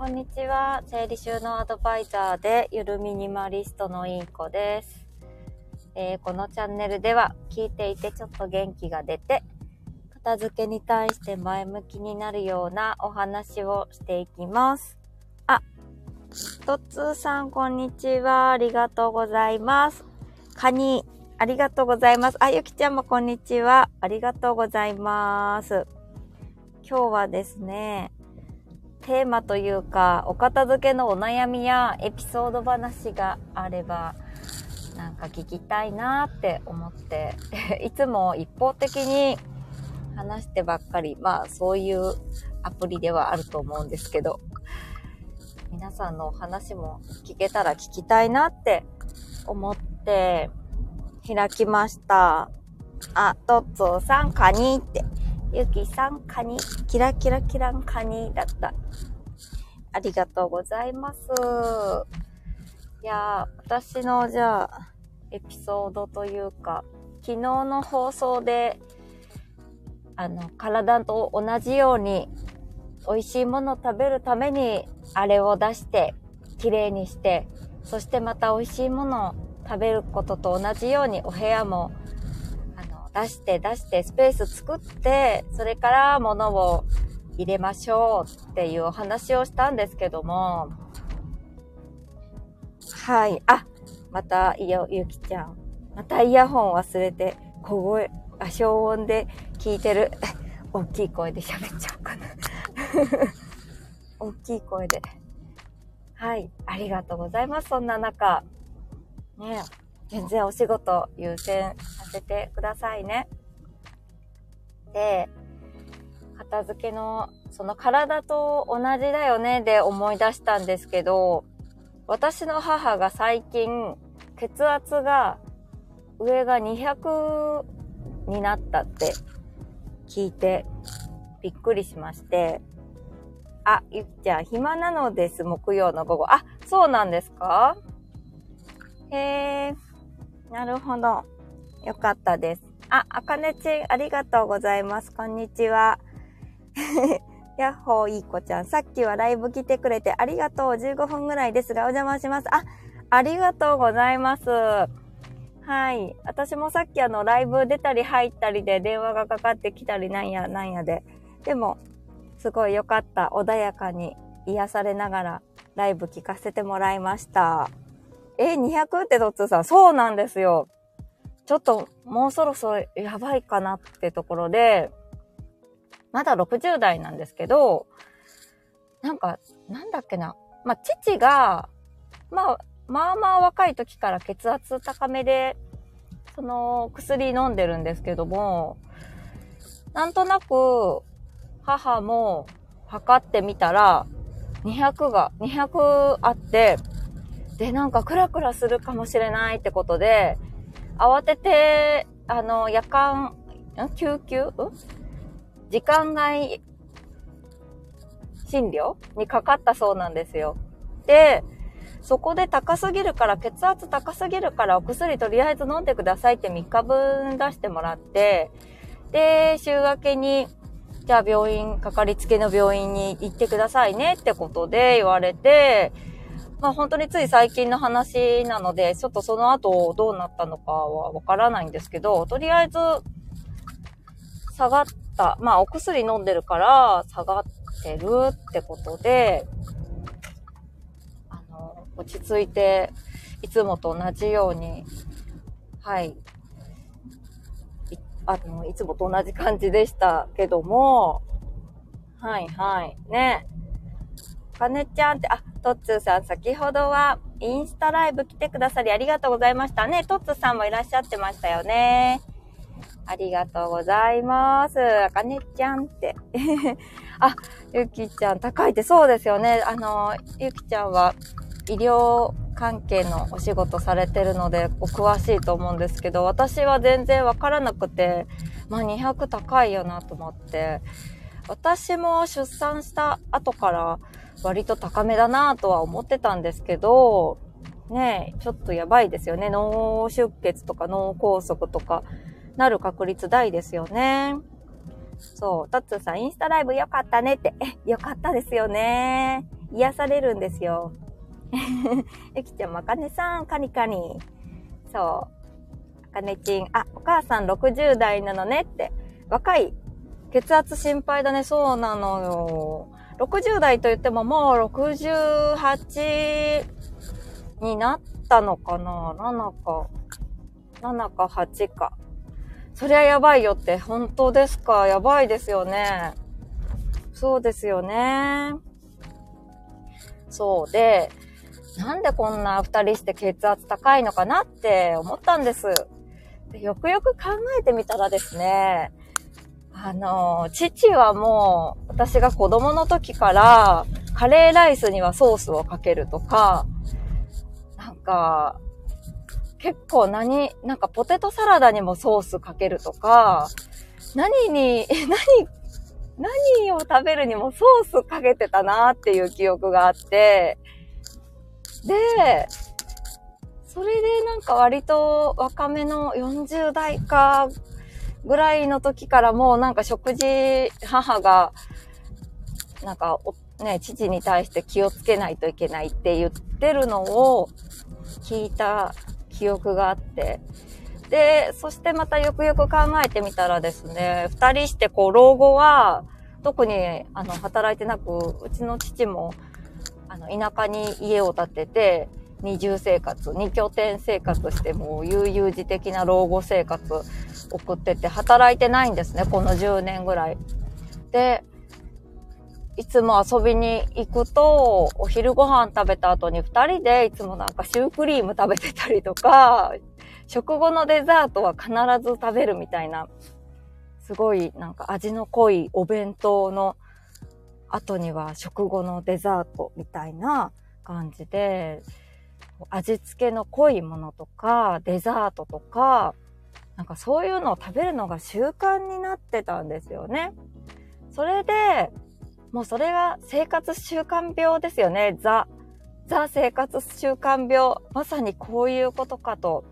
こんにちは。整理収納アドバイザーでゆるミニマリストのいい子です、えー、このチャンネルでは聞いていてちょっと元気が出て片付けに対して前向きになるようなお話をしていきます。あ、とっつーさんこんにちは。ありがとうございます。カニ、ありがとうございます。あ、ゆきちゃんもこんにちは。ありがとうございます。今日はですね、テーマというか、お片付けのお悩みやエピソード話があれば、なんか聞きたいなって思って、いつも一方的に話してばっかり、まあそういうアプリではあると思うんですけど、皆さんのお話も聞けたら聞きたいなって思って開きました。あ、トッツーさん、カニって。ゆきさん、カニ、キラキラキランカニだった。ありがとうございます。いや私のじゃあ、エピソードというか、昨日の放送で、あの、体と同じように、美味しいもの食べるために、あれを出して、綺麗にして、そしてまた美味しいものを食べることと同じように、お部屋も出して出してスペース作って、それから物を入れましょうっていうお話をしたんですけども、はい。あ、また、いや、ゆきちゃん。またイヤホン忘れて、小声、あ、消音で聞いてる。大きい声で喋っちゃうかな。大きい声で。はい。ありがとうございます。そんな中。ね全然お仕事優先させてくださいね。で、片付けの、その体と同じだよねで思い出したんですけど、私の母が最近血圧が上が200になったって聞いてびっくりしまして、あ、ゆきちゃん暇なのです、木曜の午後。あ、そうなんですか？へー。なるほど。よかったです。あ、あかねちん、ありがとうございます。こんにちは。やっほーいい子ちゃん。さっきはライブ来てくれてありがとう。15分ぐらいですが、お邪魔します。あ、ありがとうございます。はい。私もさっきあの、ライブ出たり入ったりで電話がかかってきたりなんやなんやで。でも、すごい良かった。穏やかに癒されながらライブ聞かせてもらいました。え、200ってドッツーさん、そうなんですよ。ちょっともうそろそろやばいかなってところで、まだ60代なんですけど、なんか、なんだっけな。まあ、父が、まあ、まあまあ若い時から血圧高めで、その薬飲んでるんですけども、なんとなく母も測ってみたら、200が、200あって、で、なんかクラクラするかもしれないってことで、慌てて、あの、夜間、ん？救急？ん？時間外診療？にかかったそうなんですよ。で、そこで高すぎるから、血圧高すぎるからお薬とりあえず飲んでくださいって3日分出してもらって、で、週明けに、じゃあ病院、かかりつけの病院に行ってくださいねってことで言われて、まあ本当につい最近の話なので、ちょっとその後どうなったのかはわからないんですけど、とりあえず下がった。まあお薬飲んでるから下がってるってことで、あの、落ち着いて、いつもと同じように、はい、いあの、いつもと同じ感じでしたけども、はいはい。ね。かねちゃんって、あ、トッツーさん、先ほどはインスタライブ来てくださりありがとうございましたね。トッツーさんもいらっしゃってましたよね。ありがとうございます。あかねちゃんって。あ、ゆきちゃん、高いってそうですよね。あの、ゆきちゃんは医療関係のお仕事されてるので、お詳しいと思うんですけど、私は全然わからなくて、まあ200高いよなと思って、私も出産した後から、割と高めだなとは思ってたんですけど、ねちょっとやばいですよね。脳出血とか脳梗塞とかなる確率大ですよね。そう、タッツーさん、インスタライブ良かったねって。え、良かったですよね。癒されるんですよ。ゆきちゃん、まかねさん、カニカニ。そう。あかねちん、あ、お母さん60代なのねって。若い。血圧心配だね。そうなのよ。60代と言ってももう68になったのかな ?7 か。7か8か。そりゃやばいよって。本当ですか？やばいですよね。そうですよね。そうで、なんでこんな二人して血圧高いのかなって思ったんです。でよくよく考えてみたらですね、あの、父はもう、私が子供の時から、カレーライスにはソースをかけるとか、なんか、結構何、なんかポテトサラダにもソースかけるとか、何に、え 何、何を食べるにもソースかけてたなっていう記憶があって、で、それでなんか割と若めの40代かぐらいの時からもうなんか食事、母が、なんか、ね、父に対して気をつけないといけないって言ってるのを聞いた記憶があって、で、そしてまたよくよく考えてみたらですね、二人してこう、老後は、特に、あの、働いてなく、うちの父も、あの、田舎に家を建てて、二重生活、二拠点生活しても、悠々自適な老後生活送ってて、働いてないんですね、この10年ぐらい。で、いつも遊びに行くと、お昼ご飯食べた後に二人でいつもなんかシュークリーム食べてたりとか、食後のデザートは必ず食べるみたいな、すごいなんか味の濃いお弁当の後には食後のデザートみたいな感じで、味付けの濃いものとか、デザートとか、なんかそういうのを食べるのが習慣になってたんですよね。それで、もうそれが生活習慣病ですよね。ザ、ザ生活習慣病。まさにこういうことかと。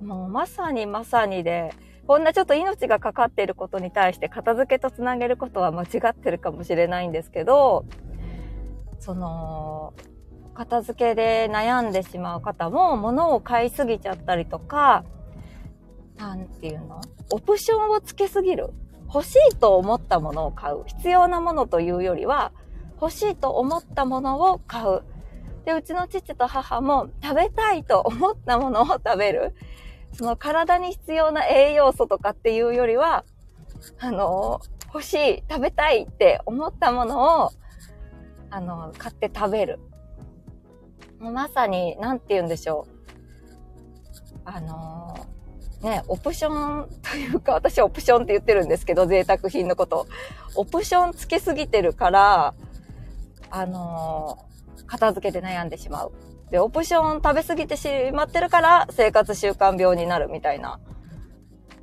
もうまさにまさにで、こんなちょっと命がかかっていることに対して片付けとつなげることは間違ってるかもしれないんですけど、その、片付けで悩んでしまう方も物を買いすぎちゃったりとか、なんていうの？オプションをつけすぎる？欲しいと思ったものを買う。必要なものというよりは、欲しいと思ったものを買う。で、うちの父と母も食べたいと思ったものを食べる。その体に必要な栄養素とかっていうよりは、あの、欲しい、食べたいって思ったものを、あの、買って食べる。もうまさに、なんて言うんでしょう。あのね、オプションというか、私はオプションって言ってるんですけど、贅沢品のこと。オプションつけすぎてるから、あのー、片付けて悩んでしまう。で、オプション食べすぎてしまってるから、生活習慣病になるみたいな。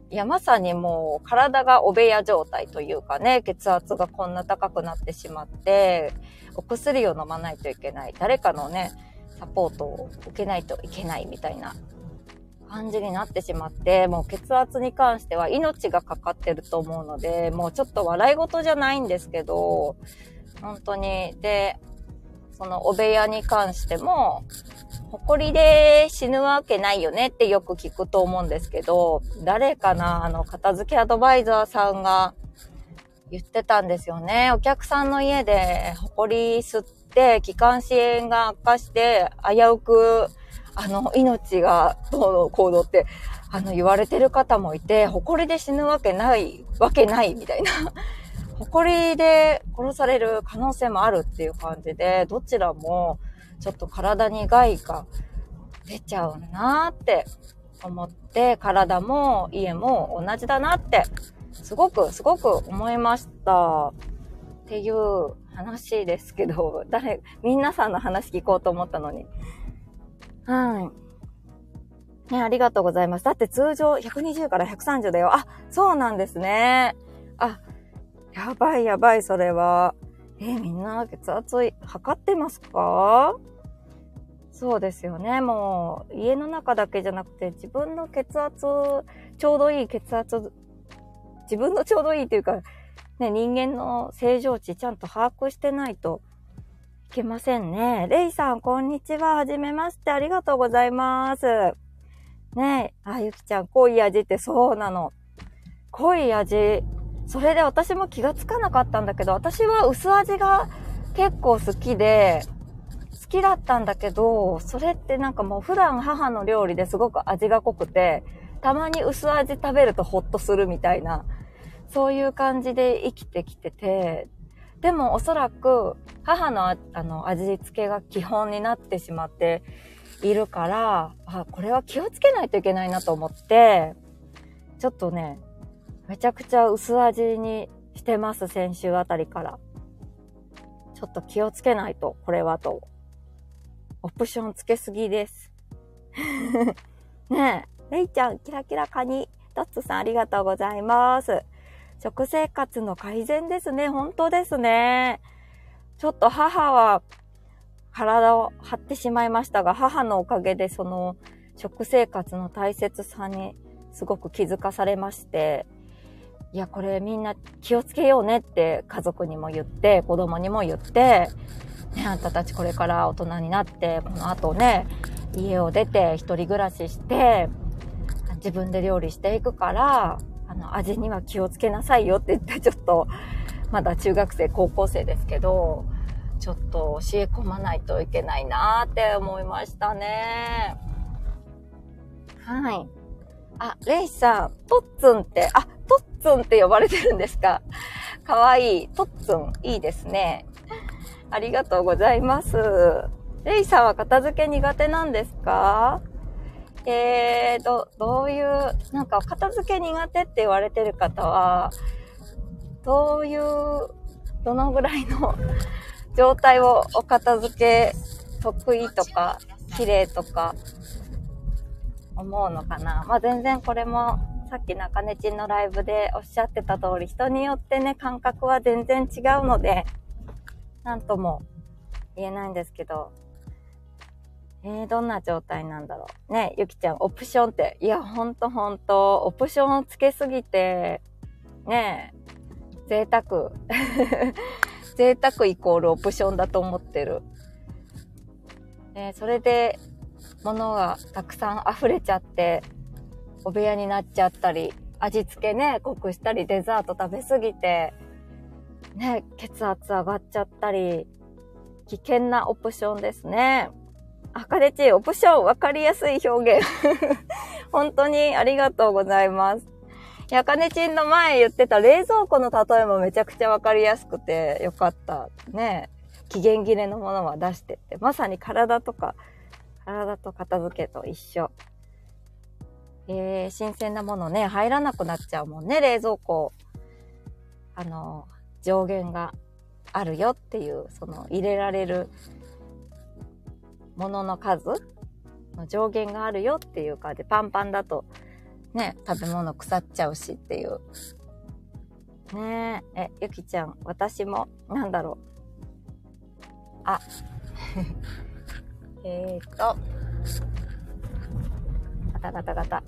いや、まさにもう、体がおべや状態というかね、血圧がこんな高くなってしまって、お薬を飲まないといけない。誰かのね、サポートを受けないといけないみたいな感じになってしまって、もう血圧に関しては命がかかってると思うので、もうちょっと笑い事じゃないんですけど、本当に。で、そのお部屋に関しても、埃で死ぬわけないよねってよく聞くと思うんですけど、誰かなあの、片付けアドバイザーさんが言ってたんですよね。お客さんの家で埃吸って、気管支炎が悪化して、危うくあの、命がどうの行動って、あの、言われてる方もいて、誇りで死ぬわけない、わけない、みたいな。誇りで殺される可能性もあるっていう感じで、どちらも、ちょっと体に害が出ちゃうなーって思って、体も家も同じだなって、すごく、すごく思いました。っていう話ですけど、誰、皆さんの話聞こうと思ったのに、はい。ね、ありがとうございます。だって通常120から130だよ。あ、そうなんですね。あ、やばいやばい、それは。え、みんな血圧測ってますか？そうですよね。もう、家の中だけじゃなくて、自分の血圧、ちょうどいい血圧、自分のちょうどいいというか、ね、人間の正常値ちゃんと把握してないといけませんね。レイさん、こんにちは。はじめまして。ありがとうございます。ねえ。あ、ゆきちゃん、濃い味ってそうなの。濃い味。それで私も気がつかなかったんだけど、私は薄味が結構好きで、好きだったんだけど、それってなんかもう普段母の料理ですごく味が濃くて、たまに薄味食べるとホッとするみたいな、そういう感じで生きてきてて、でもおそらく母のあの味付けが基本になってしまっているから、あ、これは気をつけないといけないなと思って、ちょっとね、めちゃくちゃ薄味にしてます、先週あたりから。ちょっと気をつけないと、これはと。オプションつけすぎです。ねえ、レイちゃん、キラキラカニ、トッツさんありがとうございます。食生活の改善ですね。本当ですね。ちょっと母は体を張ってしまいましたが、母のおかげでその食生活の大切さにすごく気づかされまして、いや、これみんな気をつけようねって家族にも言って、子供にも言って、ね、あんたたちこれから大人になって、この後ね、家を出て一人暮らしして、自分で料理していくから、の、味には気をつけなさいよって言って、ちょっと、まだ中学生、高校生ですけど、ちょっと教え込まないといけないなーって思いましたね。はい。あ、レイさん、トッツンって、あ、トッツンって呼ばれてるんですか？かわいい。トッツン、いいですね。ありがとうございます。レイさんは片付け苦手なんですか？えー、ど、どういう、なんか片付け苦手って言われてる方は、どういう、どのぐらいの 状態をお片付け得意とか、綺麗とか、思うのかな？まあ、全然これも、さっき中根ちんのライブでおっしゃってた通り、人によってね、感覚は全然違うので、なんとも言えないんですけど、えー、どんな状態なんだろう。ね、ゆきちゃん、オプションって、いや、ほんとほんと、オプションをつけすぎて、ね贅沢。贅沢イコールオプションだと思ってる。ね、それで、物がたくさん溢れちゃって、お部屋になっちゃったり、味付けね、濃くしたり、デザート食べすぎて、ね、血圧上がっちゃったり、危険なオプションですね。あかねち、オプション、わかりやすい表現。本当にありがとうございます。いや、かねちんの前言ってた冷蔵庫の例えもめちゃくちゃわかりやすくてよかった。ね期限切れのものは出してって。まさに体とか、体と片付けと一緒。えー、新鮮なものね、入らなくなっちゃうもんね、冷蔵庫。あの、上限があるよっていう、その入れられるもの数の上限があるよっていうかで、パンパンだとね、食べ物腐っちゃうしっていう。ねえ、え、ゆきちゃん、私も、なんだろう。あ、えーと、ガタガタガタ。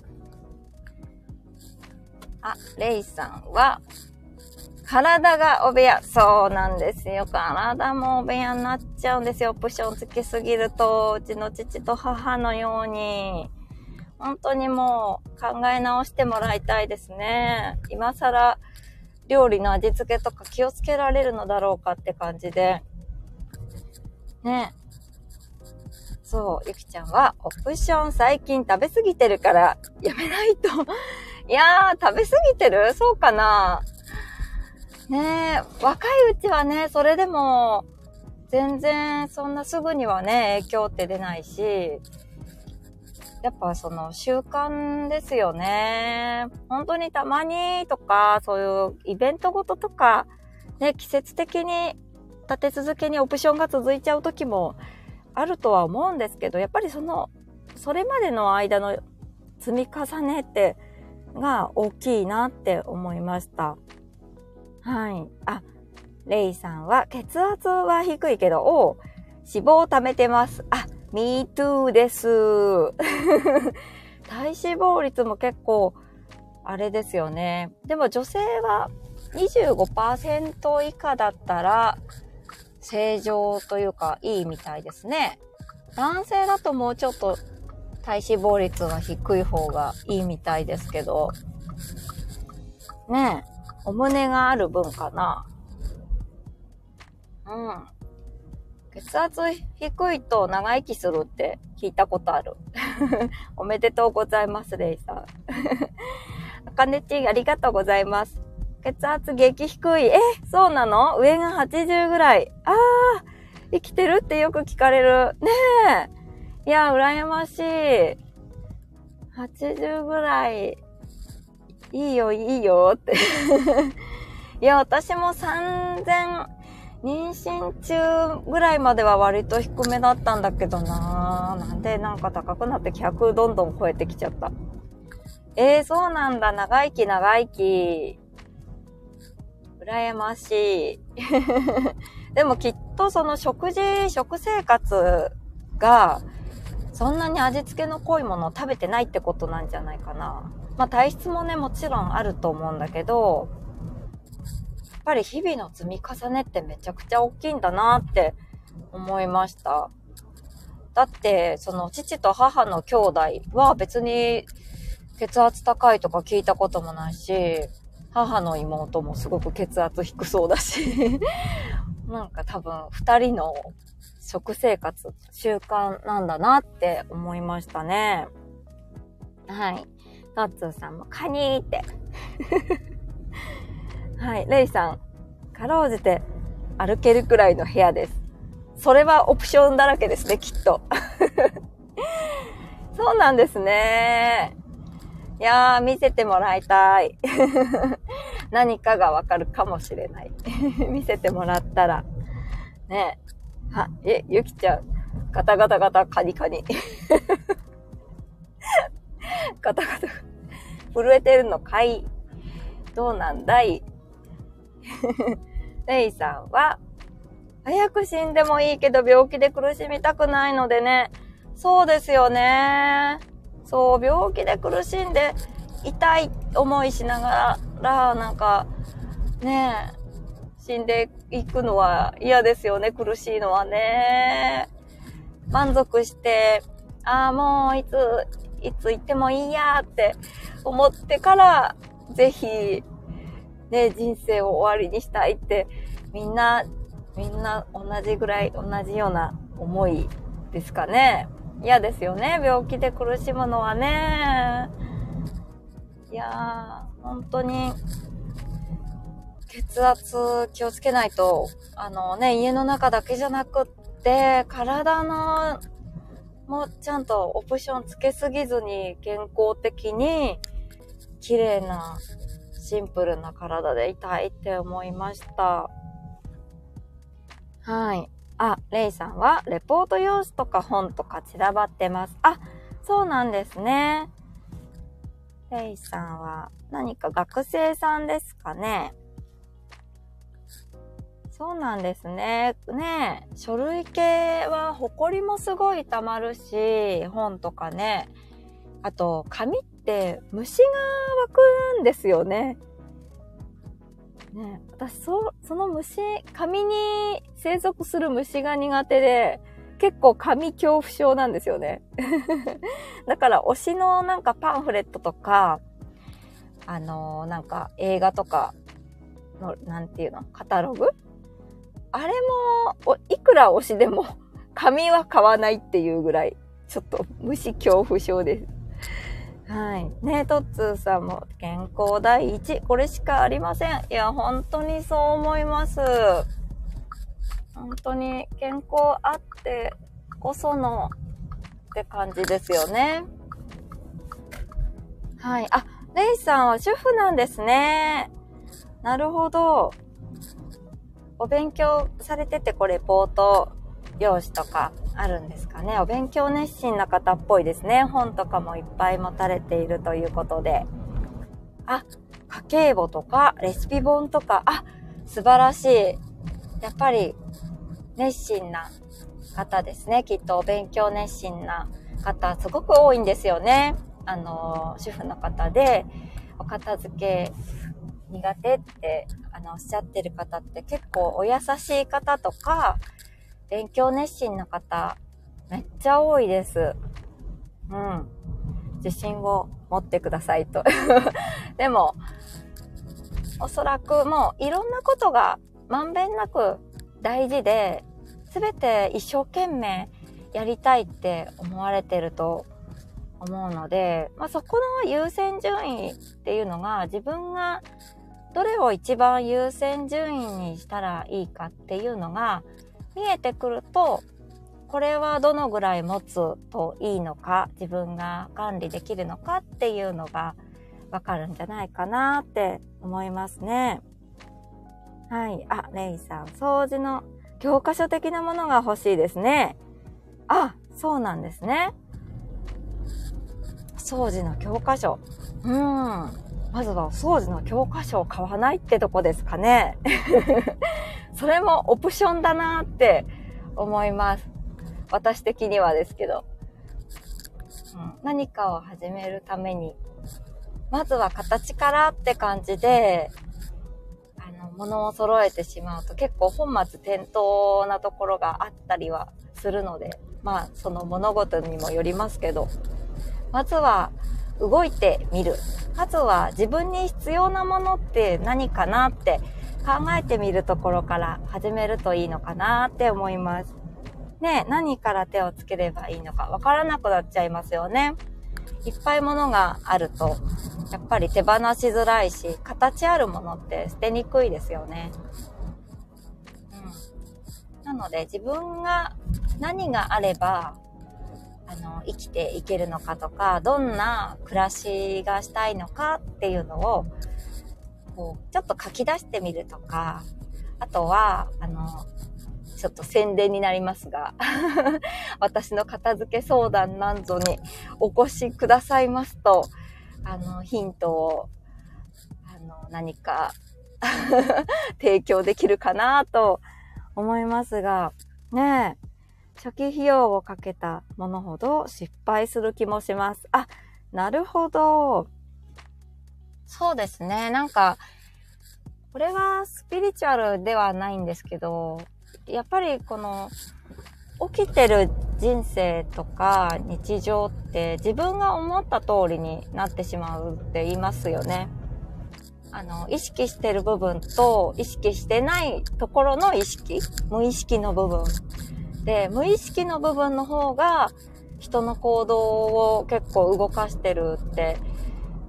あ、レイさんは、体がお部屋。そうなんですよ。体もお部屋になっちゃうんですよ。オプションつけすぎると、うちの父と母のように。本当にもう考え直してもらいたいですね。今更料理の味付けとか気をつけられるのだろうかって感じで。ね。そう、ゆきちゃんは、オプション最近食べすぎてるからやめないと。いやー、食べすぎてる？そうかなねえ、若いうちはね、それでも、全然そんなすぐにはね、影響って出ないし、やっぱその習慣ですよね。本当にたまにとか、そういうイベントごととか、ね、季節的に立て続けにオプションが続いちゃう時もあるとは思うんですけど、やっぱりその、それまでの間の積み重ねってが大きいなって思いました。はい。あ、レイさんは血圧は低いけど、お脂肪を貯めてます。あ、me too です。体脂肪率も結構、あれですよね。でも女性は25%以下だったら、正常というか、いいみたいですね。男性だともうちょっと体脂肪率が低い方がいいみたいですけど、ねえ、お胸がある分かな。うん。血圧低いと長生きするって聞いたことある。おめでとうございます、レイさん。あかねちありがとうございます。血圧激低い。え、そうなの？上が80ぐらい。ああ、生きてるってよく聞かれる。ねえ。いや、羨ましい。80ぐらい。いいよ、いいよって。いや、私も3000、妊娠中ぐらいまでは割と低めだったんだけどなぁなんでなんか高くなって100どんどん超えてきちゃった。えー、そうなんだ。長生き、長生き。羨ましい。でもきっとその食事、食生活が、そんなに味付けの濃いものを食べてないってことなんじゃないかな。まあ体質もね、もちろんあると思うんだけど、やっぱり日々の積み重ねってめちゃくちゃ大きいんだなって思いました。だって、その父と母の兄弟は別に血圧高いとか聞いたこともないし、母の妹もすごく血圧低そうだし なんか多分二人の食生活、習慣なんだなって思いましたね。はい。トッツーさんもカニーって はい。レイさん、かろうじて歩けるくらいの部屋です。それはオプションだらけですね、きっと。そうなんですね。いやー、見せてもらいたい。何かがわかるかもしれない。見せてもらったら。ねえ。は、え、ゆきちゃん。ガタガタガタカニカニ。ガタガタ。震えてるのかい？どうなんだい？レイさんは、早く死んでもいいけど病気で苦しみたくないのでね。そうですよね。そう、病気で苦しんで、痛い思いしながら、なんか、ね死んでいくのは嫌ですよね、苦しいのはね。満足して、ああ、もういつ、いつ行ってもいいやって思ってから、ぜひ、ね、人生を終わりにしたいって、みんな、みんな同じぐらい、同じような思いですかね。嫌ですよね。病気で苦しむのはね。いやー、本当に、血圧気をつけないと、あのね、家の中だけじゃなくって、体の、もちゃんとオプションつけすぎずに健康的に、綺麗な、シンプルな体でいたいって思いました。はい。あ、レイさんは、レポート用紙とか本とか散らばってます。あ、そうなんですね。レイさんは、何か学生さんですかね。そうなんですね。ね書類系は、埃もすごい溜まるし、本とかね。あと、紙って虫が湧くんですよね。ね、私、そ、その虫、紙に生息する虫が苦手で、結構紙恐怖症なんですよね。だから推しのなんかパンフレットとか、あのー、なんか映画とかの、なんていうの、カタログあれも、いくら推しでも 紙は買わないっていうぐらい、ちょっと虫恐怖症です。はい。ねトッツーさんも健康第一。これしかありません。いや、本当にそう思います。本当に健康あってこそのって感じですよね。はい。あ、レイさんは主婦なんですね。なるほど。お勉強されてて、これ、ポート用紙とかあるんですかね？お勉強熱心な方っぽいですね。本とかもいっぱい持たれているということで。あ、家計簿とか、レシピ本とか、あ、素晴らしい。やっぱり、熱心な方ですね。きっとお勉強熱心な方、すごく多いんですよね。あの、主婦の方で、お片付け苦手って、あの、おっしゃってる方って結構お優しい方とか、勉強熱心な方、めっちゃ多いです。うん。自信を持ってくださいと。でも、おそらくもういろんなことがまんべんなく大事で、すべて一生懸命やりたいって思われてると思うので、まあ、そこの優先順位っていうのが自分がどれを一番優先順位にしたらいいかっていうのが見えてくるとこれはどのぐらい持つといいのか自分が管理できるのかっていうのがわかるんじゃないかなって思いますね。はい。あ、レイさん、掃除の教科書的なものが欲しいですね。あ、そうなんですね。掃除の教科書。うん。まずは掃除の教科書を買わないってとこですかね。それもオプションだなって思います。私的にはですけど。うん、何かを始めるために、まずは形からって感じで、あの、物を揃えてしまうと結構本末転倒なところがあったりはするので、まあ、その物事にもよりますけど、まずは動いてみる。まずは自分に必要なものって何かなって考えてみるところから始めるといいのかなって思います。ね、何から手をつければいいのかわからなくなっちゃいますよね。いっぱいものがあると、やっぱり手放しづらいし、形あるものって捨てにくいですよね。うん。なので自分が何があれば、あの、生きていけるのかとか、どんな暮らしがしたいのかっていうのを、こう、ちょっと書き出してみるとか、あとは、あの、ちょっと宣伝になりますが 私の片付け相談なんぞにお越しくださいますと、あの、ヒントを、あの、何か 提供できるかなと思いますが、ねえ、初期費用をかけたものほど失敗する気もします。あ、なるほど。そうですね。なんか、これはスピリチュアルではないんですけど、やっぱりこの起きてる人生とか日常って自分が思った通りになってしまうって言いますよね。あの、意識してる部分と意識してないところの意識、無意識の部分。で、無意識の部分の方が人の行動を結構動かしてるって、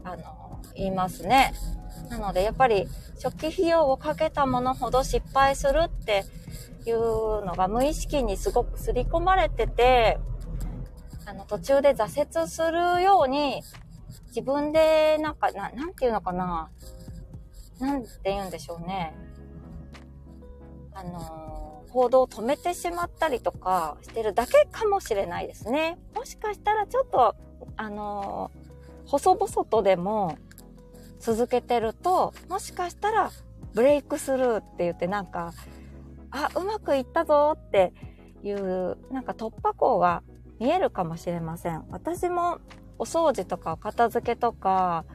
あの、言いますね。なので、やっぱり初期費用をかけたものほど失敗するっていうのが無意識にすごく刷り込まれてて、あの、途中で挫折するように、自分で、なんか、ななんていうのかな。なんて言うんでしょうね。あのー、行動を止めてしまったりとかしてるだけかもしれないですね。もしかしたらちょっと、あのー、細々とでも続けてると、もしかしたらブレイクスルーって言ってなんか、あ、うまくいったぞっていう、なんか突破口が見えるかもしれません。私もお掃除とかお片付けとか、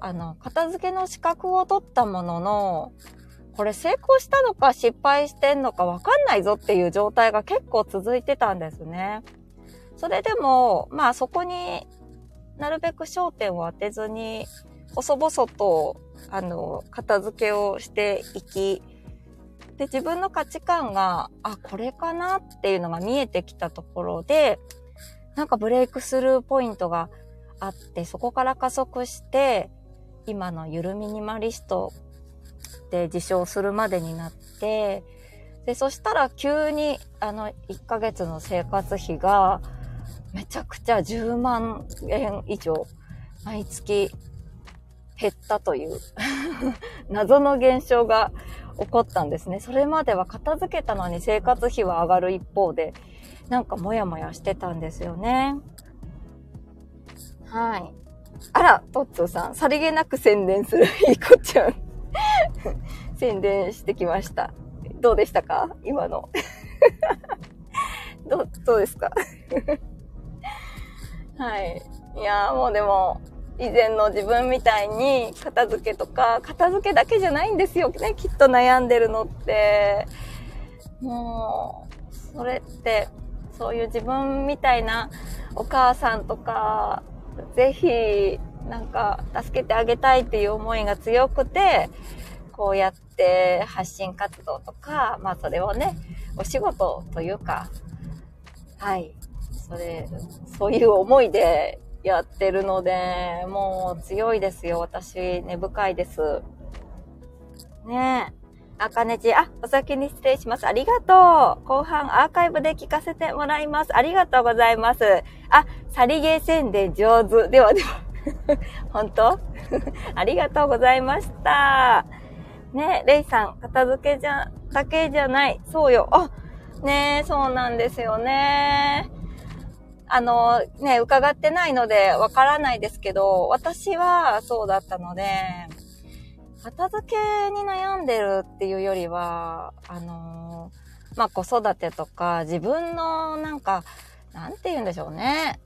あの、片付けの資格を取ったものの、これ成功したのか失敗してんのかわかんないぞっていう状態が結構続いてたんですね。それでも、まあそこになるべく焦点を当てずに、細々と、あの、片付けをしていき、で、自分の価値観が、あ、これかなっていうのが見えてきたところで、なんかブレイクスルーポイントがあって、そこから加速して、今のゆるミニマリストで自称するまでになって、で、そしたら急に、あの、1ヶ月の生活費が、めちゃくちゃ10万円以上、毎月減ったという 謎の現象が起こったんですね。それまでは片付けたのに生活費は上がる一方で、なんかモヤモヤしてたんですよね。はい。あら、トッツーさん、さりげなく宣伝するいい子ちゃん。宣伝してきました。どうでしたか？今の。どう、どうですか？はい。いやもうでも、以前の自分みたいに片付けとか、片付けだけじゃないんですよね、きっと悩んでるのって。もう、それって、そういう自分みたいなお母さんとか、ぜひ、なんか、助けてあげたいっていう思いが強くて、こうやって発信活動とか、まあそれをね、お仕事というか、はい、それ、そういう思いでやってるので、もう強いですよ。私、根深いです。ねえ。あかねち、あ、お先に失礼します。ありがとう。後半アーカイブで聞かせてもらいます。ありがとうございます。あ、さりげ宣伝上手。ではでは。本当？ありがとうございました。ねレイさん、片付けじゃ、だけじゃない。そうよ。あ、ねそうなんですよね。あの、ね、伺ってないのでわからないですけど、私はそうだったので、片付けに悩んでるっていうよりは、あのまあ、子育てとか、自分のなんか、なんて言うんでしょうね。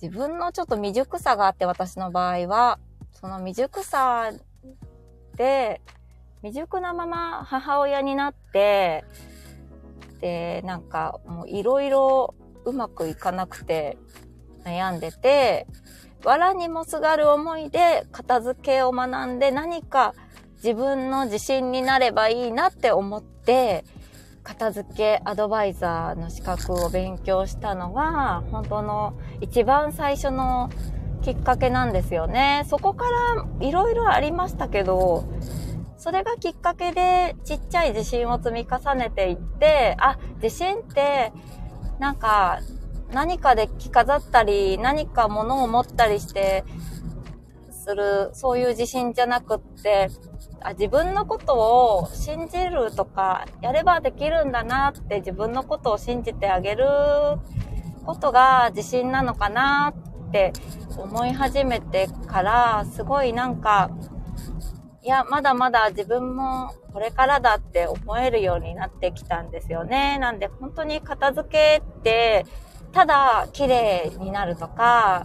自分のちょっと未熟さがあって、私の場合は、その未熟さで、未熟なまま母親になって、で、なんかもういろいろうまくいかなくて悩んでて、藁にもすがる思いで片付けを学んで何か自分の自信になればいいなって思って、片付けアドバイザーの資格を勉強したのが、本当の一番最初のきっかけなんですよね。そこからいろいろありましたけど、それがきっかけでちっちゃい自信を積み重ねていって、あ、自信ってなんか何かで着飾ったり、何か物を持ったりしてする、そういう自信じゃなくって、あ自分のことを信じるとか、やればできるんだなって自分のことを信じてあげることが自信なのかなって思い始めてから、すごいなんか、いや、まだまだ自分もこれからだって思えるようになってきたんですよね。なんで本当に片付けって、ただ綺麗になるとか、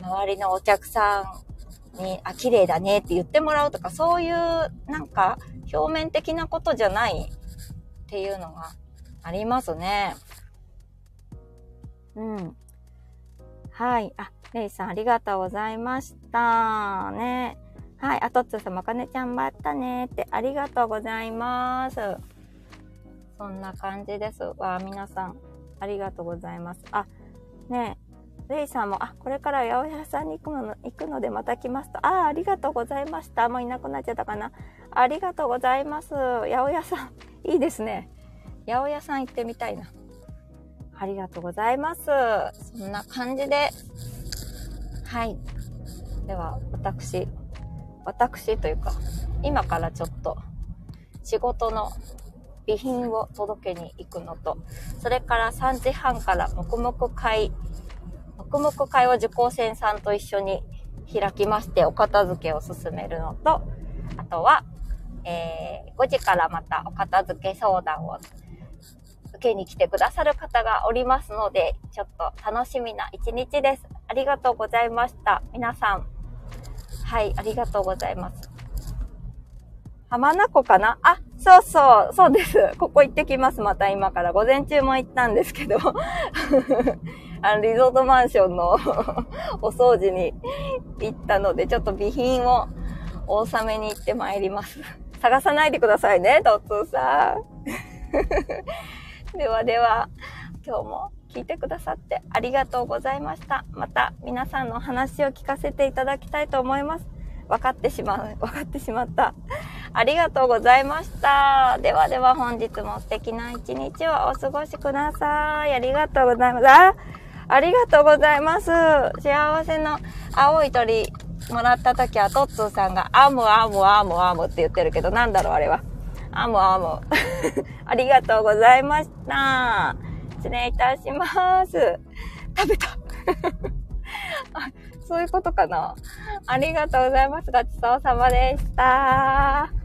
周りのお客さんに、あ、綺麗だねって言ってもらうとか、そういうなんか表面的なことじゃないっていうのがありますね。うん。はい。あ、レイさんありがとうございました。ね。はい。あとっつーさん、まかねちゃんばったねって、ありがとうございます。そんな感じです。わ皆さん、ありがとうございます。あ、ねレイさんも、あ、これから八百屋さんに行くの行くのでまた来ますと。あ、ありがとうございました。もういなくなっちゃったかな。ありがとうございます。八百屋さん、いいですね。八百屋さん行ってみたいな。ありがとうございます。そんな感じで、はい。では、私、私というか、今からちょっと仕事の備品を届けに行くのと、それから3時半から黙々会、黙々会を受講生さんと一緒に開きましてお片付けを進めるのと、あとは、えー、5時からまたお片付け相談を受けに来てくださる方がおりますので、ちょっと楽しみな一日です。ありがとうございました。皆さん、はい、ありがとうございます。浜名湖かな？あ、そうそう、そうです。ここ行ってきます。また今から。午前中も行ったんですけど。あの、リゾートマンションの お掃除に行ったので、ちょっと備品をお納めに行ってまいります。探さないでくださいね、トッツーさん。ではでは、今日も聞いてくださってありがとうございました。また皆さんの話を聞かせていただきたいと思います。分かってしまう、分かってしまった。ありがとうございました。ではでは本日も素敵な一日をお過ごしください。ありがとうございます。あありがとうございます。幸せの青い鳥もらった時はトッツーさんがアムアムアムアムって言ってるけどなんだろうあれは。アムアム。ありがとうございました。失礼いたします。食べた あ、そういうことかな。ありがとうございます。ごちそうさまでした。